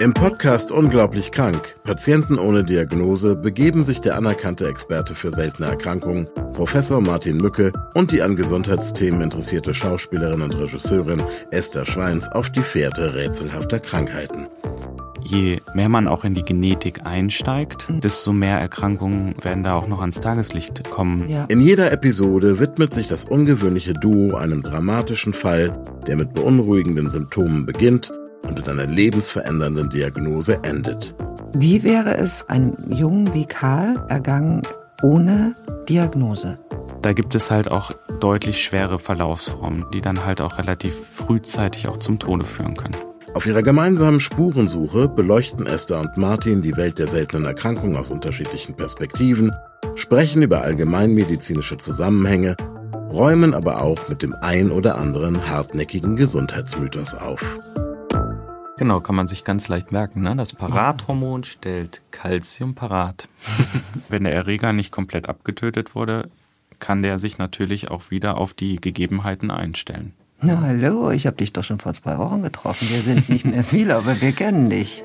Im Podcast Unglaublich krank, Patienten ohne Diagnose begeben sich der anerkannte Experte für seltene Erkrankungen, Professor Martin Mücke und die an Gesundheitsthemen interessierte Schauspielerin und Regisseurin Esther Schweins auf die Fährte rätselhafter Krankheiten. Je mehr man auch in die Genetik einsteigt, desto mehr Erkrankungen werden da auch noch ans Tageslicht kommen. Ja. In jeder Episode widmet sich das ungewöhnliche Duo einem dramatischen Fall, der mit beunruhigenden Symptomen beginnt und mit einer lebensverändernden Diagnose endet. Wie wäre es einem Jungen wie Karl ergangen ohne Diagnose? Da gibt es halt auch deutlich schwere Verlaufsformen, die dann halt auch relativ frühzeitig auch zum Tode führen können. Auf ihrer gemeinsamen Spurensuche beleuchten Esther und Martin die Welt der seltenen Erkrankungen aus unterschiedlichen Perspektiven, sprechen über allgemeinmedizinische Zusammenhänge, räumen aber auch mit dem ein oder anderen hartnäckigen Gesundheitsmythos auf. Genau, kann man sich ganz leicht merken. Ne? Das Parathormon stellt Calcium parat. Wenn der Erreger nicht komplett abgetötet wurde, kann der sich natürlich auch wieder auf die Gegebenheiten einstellen. Na hallo, ich habe dich doch schon vor zwei Wochen getroffen. Wir sind nicht mehr viele, aber wir kennen dich.